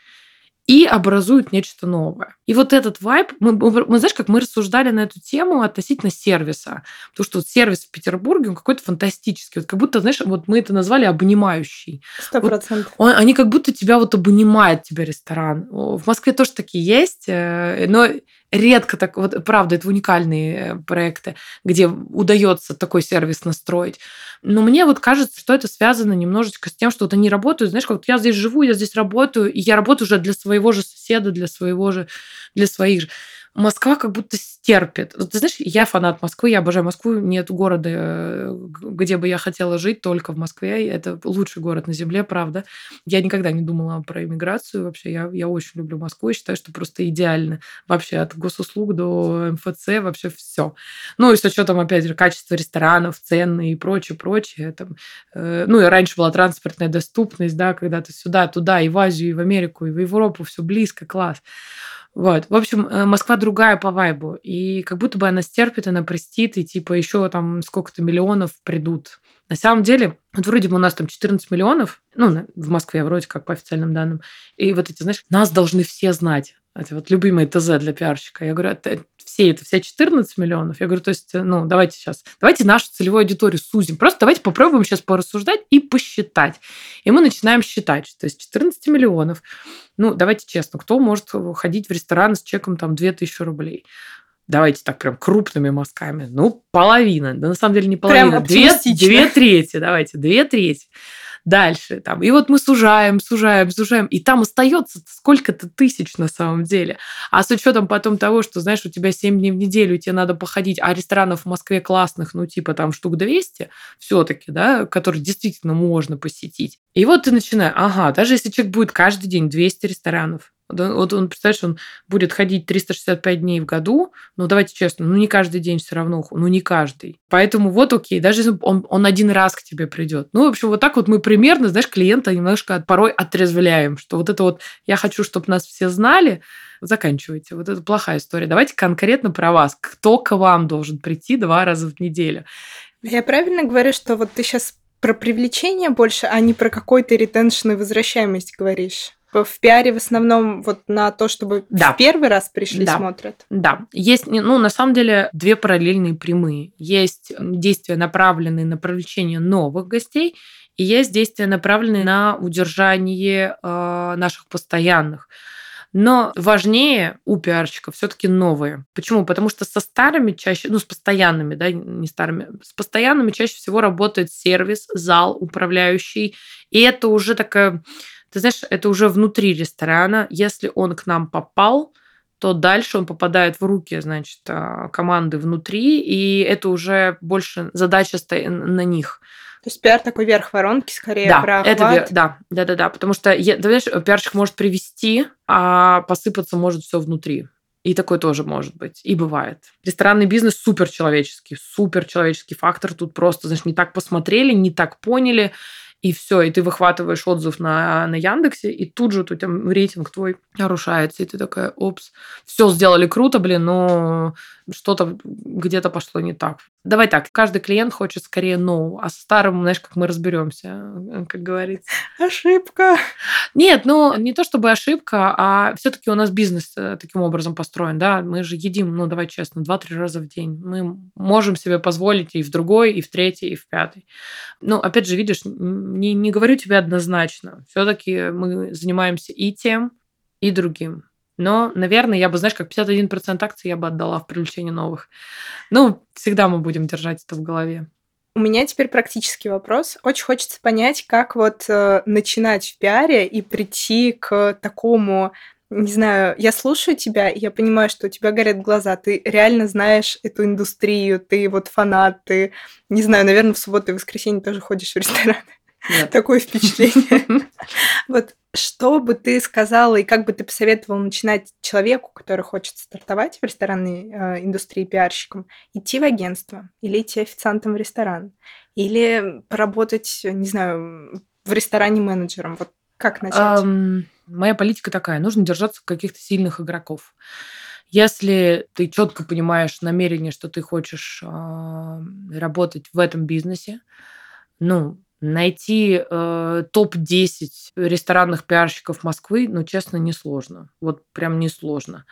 и образуют нечто новое. И вот этот вайб, мы, мы, знаешь, как мы рассуждали на эту тему относительно сервиса, потому что вот сервис в Петербурге, он какой-то фантастический, вот как будто, знаешь, вот мы это назвали обнимающий. Сто процентов. Вот они как будто тебя вот обнимает тебя ресторан. В Москве тоже такие есть, э, но редко так, вот правда, это уникальные э, проекты, где удается такой сервис настроить. Но мне вот кажется, что это связано немножечко с тем, что вот они работают, знаешь, как вот я здесь живу, я здесь работаю, и я работаю уже для своего же соседа, для своего же, для своих же. Москва как будто стерпит. Ты знаешь, я фанат Москвы, я обожаю Москву. Нет города, э, где бы я хотела жить, только в Москве. Это лучший город на земле, правда. Я никогда не думала про иммиграцию вообще. Я, я очень люблю Москву и считаю, что просто идеально. Вообще от госуслуг до МФЦ вообще все. Ну и с учетом, опять же, качества ресторанов, цены и прочее, прочее. Там, э, ну и раньше была транспортная доступность, да, когда ты сюда, туда, и в Азию, и в Америку, и в Европу, все близко, класс. Вот. В общем, э, Москва другая по вайбу. И как будто бы она стерпит, она простит, и типа еще там сколько-то миллионов придут. На самом деле, вот вроде бы у нас там 14 миллионов, ну, в Москве вроде как по официальным данным. И вот эти, знаешь, нас должны все знать. Это вот любимый ТЗ для пиарщика. Я говорю, это все, это все 14 миллионов. Я говорю, то есть, ну, давайте сейчас, давайте нашу целевую аудиторию сузим. Просто давайте попробуем сейчас порассуждать и посчитать. И мы начинаем считать, что из 14 миллионов ну, давайте честно, кто может ходить в ресторан с чеком там 2000 рублей? Давайте так прям крупными мазками. Ну, половина. Да на самом деле не половина. Две, две трети. Давайте, две трети дальше. Там. И вот мы сужаем, сужаем, сужаем. И там остается сколько-то тысяч на самом деле. А с учетом потом того, что, знаешь, у тебя 7 дней в неделю, тебе надо походить, а ресторанов в Москве классных, ну, типа там штук 200 все-таки, да, которые действительно можно посетить. И вот ты начинаешь, ага, даже если человек будет каждый день 200 ресторанов, вот он, представляешь, он будет ходить 365 дней в году, но давайте честно, ну не каждый день все равно, ну не каждый. Поэтому вот окей, даже если он, он один раз к тебе придет. Ну, в общем, вот так вот мы примерно, знаешь, клиента немножко порой отрезвляем, что вот это вот я хочу, чтобы нас все знали, заканчивайте. Вот это плохая история. Давайте конкретно про вас. Кто к вам должен прийти два раза в неделю? Я правильно говорю, что вот ты сейчас про привлечение больше, а не про какой-то ретеншн и возвращаемость говоришь? В пиаре в основном вот на то, чтобы да. в первый раз пришли, да. смотрят? Да. Есть, ну, на самом деле, две параллельные прямые. Есть действия, направленные на привлечение новых гостей, и есть действия, направленные на удержание э, наших постоянных. Но важнее у пиарщиков все-таки новые. Почему? Потому что со старыми чаще, ну, с постоянными, да, не старыми, с постоянными чаще всего работает сервис, зал, управляющий. И это уже такая, ты знаешь, это уже внутри ресторана. Если он к нам попал, то дальше он попадает в руки, значит, а, команды внутри, и это уже больше задача на них. То есть пиар такой верх воронки, скорее, да, про охват. Это, да, да, да, да, потому что, ты знаешь, пиарщик может привести, а посыпаться может все внутри. И такое тоже может быть. И бывает. Ресторанный бизнес супер человеческий, супер человеческий фактор. Тут просто, знаешь, не так посмотрели, не так поняли и все, и ты выхватываешь отзыв на, на Яндексе, и тут же у тебя рейтинг твой нарушается, и ты такая, опс, все сделали круто, блин, но что-то где-то пошло не так. Давай так, каждый клиент хочет скорее no, а с старым, знаешь, как мы разберемся, как говорится. Ошибка. Нет, ну не то чтобы ошибка, а все-таки у нас бизнес э, таким образом построен, да, мы же едим, ну давай честно, два-три раза в день. Мы можем себе позволить и в другой, и в третий, и в пятый. Ну, опять же, видишь, не, не говорю тебе однозначно. Все-таки мы занимаемся и тем, и другим. Но, наверное, я бы, знаешь, как 51% акций я бы отдала в привлечение новых. Ну, всегда мы будем держать это в голове. У меня теперь практический вопрос. Очень хочется понять, как вот э, начинать в пиаре и прийти к такому, не знаю, я слушаю тебя, и я понимаю, что у тебя горят глаза, ты реально знаешь эту индустрию, ты вот фанат, ты, не знаю, наверное, в субботу и воскресенье тоже ходишь в рестораны. Нет. Такое впечатление. [laughs] Вот что бы ты сказала и как бы ты посоветовал начинать человеку, который хочет стартовать в ресторанной э, индустрии пиарщиком, идти в агентство или идти официантом в ресторан, или поработать, не знаю, в ресторане менеджером? Вот как начать? Um, моя политика такая: нужно держаться каких-то сильных игроков. Если ты четко понимаешь намерение, что ты хочешь э, работать в этом бизнесе, ну, Найти э, топ-10 ресторанных пиарщиков Москвы, ну, честно, несложно. Вот прям несложно.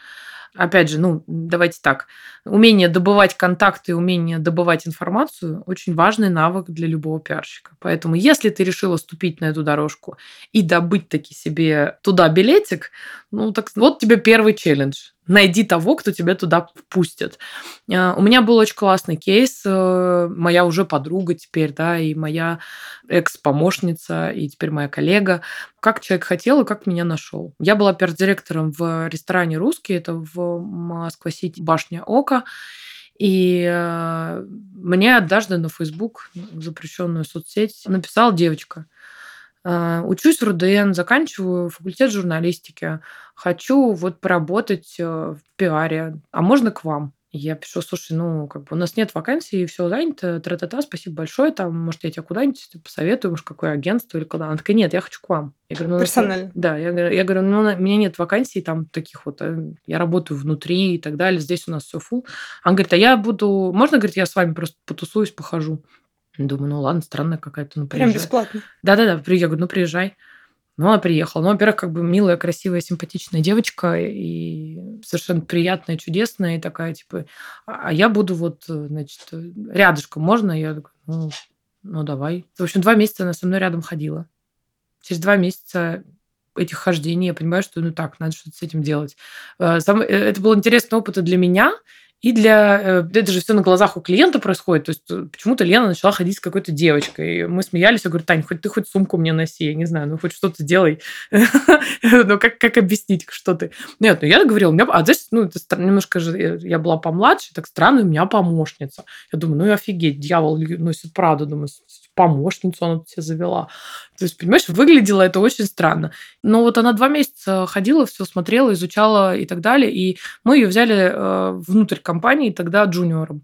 Опять же, ну, давайте так. Умение добывать контакты, умение добывать информацию – очень важный навык для любого пиарщика. Поэтому, если ты решила ступить на эту дорожку и добыть таки себе туда билетик, ну, так вот тебе первый челлендж найди того, кто тебя туда впустит. А, у меня был очень классный кейс. Э, моя уже подруга теперь, да, и моя экс-помощница, и теперь моя коллега. Как человек хотел и как меня нашел. Я была пиар-директором в ресторане «Русский», это в Москва-Сити, башня Ока. И э, мне однажды на Facebook, запрещенную соцсеть, написала девочка. «Э, учусь в РУДН, заканчиваю факультет журналистики хочу вот поработать э, в пиаре, а можно к вам? Я пишу, слушай, ну, как бы у нас нет вакансий, все занято, тра-та-та, спасибо большое, там, может, я тебя куда-нибудь посоветую, может, какое агентство или куда. Она такая, нет, я хочу к вам. Я говорю, ну, Персонально? Да, я, говорю, я говорю, ну, у меня нет вакансий там таких вот, э, я работаю внутри и так далее, здесь у нас все фул. Она говорит, а я буду, можно, говорит, я с вами просто потусуюсь, похожу? Думаю, ну ладно, странная какая-то, ну приезжай. Прям бесплатно? Да-да-да, я говорю, ну приезжай. Ну, она приехала. Ну, во-первых, как бы милая, красивая, симпатичная девочка и совершенно приятная, чудесная, и такая, типа, а я буду вот, значит, рядышком, можно? Я ну, ну, давай. В общем, два месяца она со мной рядом ходила. Через два месяца этих хождений я понимаю, что ну так, надо что-то с этим делать. Э, сам, э, это был интересный опыт и для меня, и для... Э, это же все на глазах у клиента происходит. То есть э, почему-то Лена начала ходить с какой-то девочкой. И мы смеялись. Я говорю, Тань, хоть ты хоть сумку мне носи. Я не знаю, ну хоть что-то делай. [laughs] ну как, как объяснить, что ты? Нет, ну я говорила, у меня... А здесь, ну, это немножко же... Я была помладше, так странно, у меня помощница. Я думаю, ну и офигеть, дьявол носит правду. Думаю, помощницу она себе завела. То есть, понимаешь, выглядело это очень странно. Но вот она два месяца ходила, все смотрела, изучала и так далее. И мы ее взяли э, внутрь компании тогда джуниором.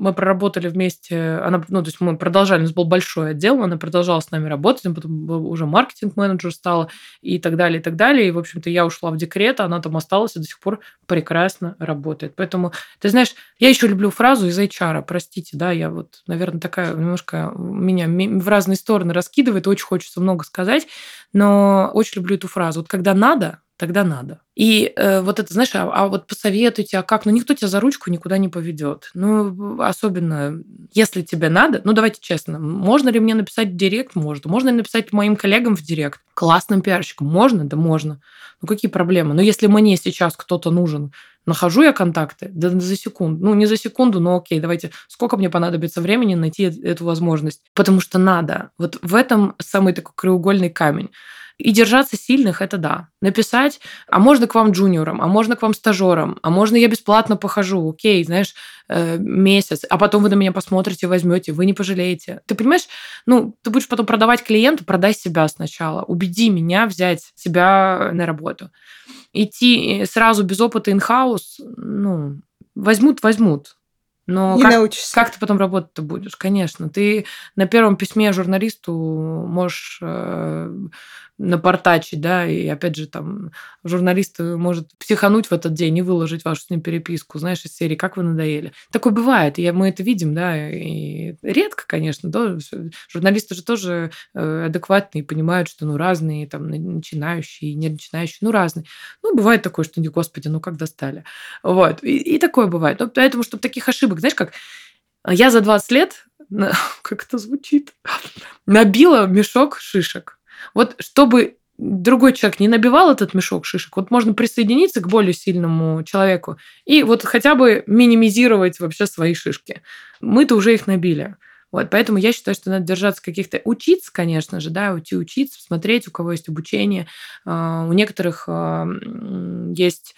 Мы проработали вместе, она, ну, то есть мы продолжали, у нас был большой отдел, она продолжала с нами работать, а потом уже маркетинг-менеджер стала и так далее, и так далее. И, в общем-то, я ушла в декрет, а она там осталась и до сих пор прекрасно работает. Поэтому, ты знаешь, я еще люблю фразу из HR, простите, да, я вот, наверное, такая немножко меня в разные стороны раскидывает, очень хочется много сказать, но очень люблю эту фразу. Вот когда надо, тогда надо. И э, вот это, знаешь, а, а вот посоветуйте, а как? Ну, никто тебя за ручку никуда не поведет. Ну, особенно, если тебе надо, ну, давайте честно, можно ли мне написать в директ? Можно. Можно ли написать моим коллегам в директ? Классным пиарщикам? Можно? Да можно. Ну, какие проблемы? Ну, если мне сейчас кто-то нужен, нахожу я контакты? Да за секунду. Ну, не за секунду, но окей, давайте. Сколько мне понадобится времени найти эту возможность? Потому что надо. Вот в этом самый такой краеугольный камень. И держаться сильных – это да. Написать, а можно к вам джуниорам, а можно к вам стажерам, а можно я бесплатно похожу, окей, знаешь, э, месяц, а потом вы на меня посмотрите, возьмете, вы не пожалеете. Ты понимаешь, ну, ты будешь потом продавать клиенту, продай себя сначала, убеди меня взять себя на работу. Идти сразу без опыта инхаус, ну, возьмут, возьмут. Но не как, научишься. как ты потом работать-то будешь? Конечно. Ты на первом письме журналисту можешь э, напортачить, да, и опять же там журналист может психануть в этот день и выложить вашу с ним переписку, знаешь, из серии «Как вы надоели». Такое бывает, и мы это видим, да, и редко, конечно, да, журналисты же тоже э, адекватные, понимают, что, ну, разные, там, начинающие, не начинающие, ну, разные. Ну, бывает такое, что, господи, ну, как достали. Вот, и, и такое бывает. Ну, поэтому, чтобы таких ошибок, знаешь, как я за 20 лет, [laughs] как это звучит, набила мешок шишек. Вот чтобы другой человек не набивал этот мешок шишек, вот можно присоединиться к более сильному человеку и вот хотя бы минимизировать вообще свои шишки. Мы-то уже их набили. Вот, поэтому я считаю, что надо держаться каких-то... Учиться, конечно же, да, уйти учиться, смотреть, у кого есть обучение. А, у некоторых а, есть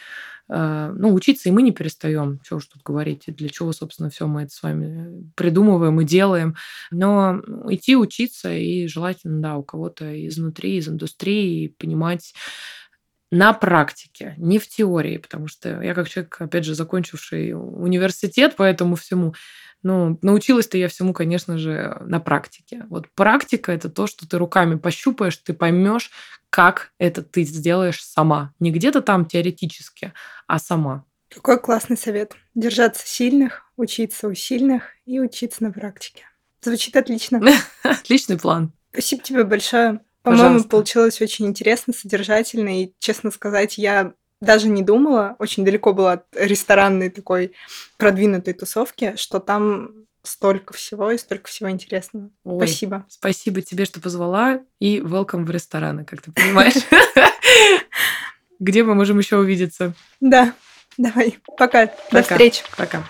ну, учиться и мы не перестаем, что уж тут говорить, для чего, собственно, все мы это с вами придумываем и делаем. Но идти учиться и желательно, да, у кого-то изнутри, из индустрии понимать на практике, не в теории, потому что я как человек, опять же, закончивший университет по этому всему, ну, научилась-то я всему, конечно же, на практике. Вот практика – это то, что ты руками пощупаешь, ты поймешь, как это ты сделаешь сама. Не где-то там теоретически, а сама. Какой классный совет. Держаться сильных, учиться у сильных и учиться на практике. Звучит отлично. [laughs] Отличный план. Спасибо тебе большое. По-моему, получилось очень интересно, содержательно. И, честно сказать, я даже не думала, очень далеко была от ресторанной такой продвинутой тусовки, что там столько всего и столько всего интересного. Ой, спасибо. Спасибо тебе, что позвала, и welcome в рестораны, как ты понимаешь. [laughs] Где мы можем еще увидеться? Да, давай. Пока. До встречи. Пока.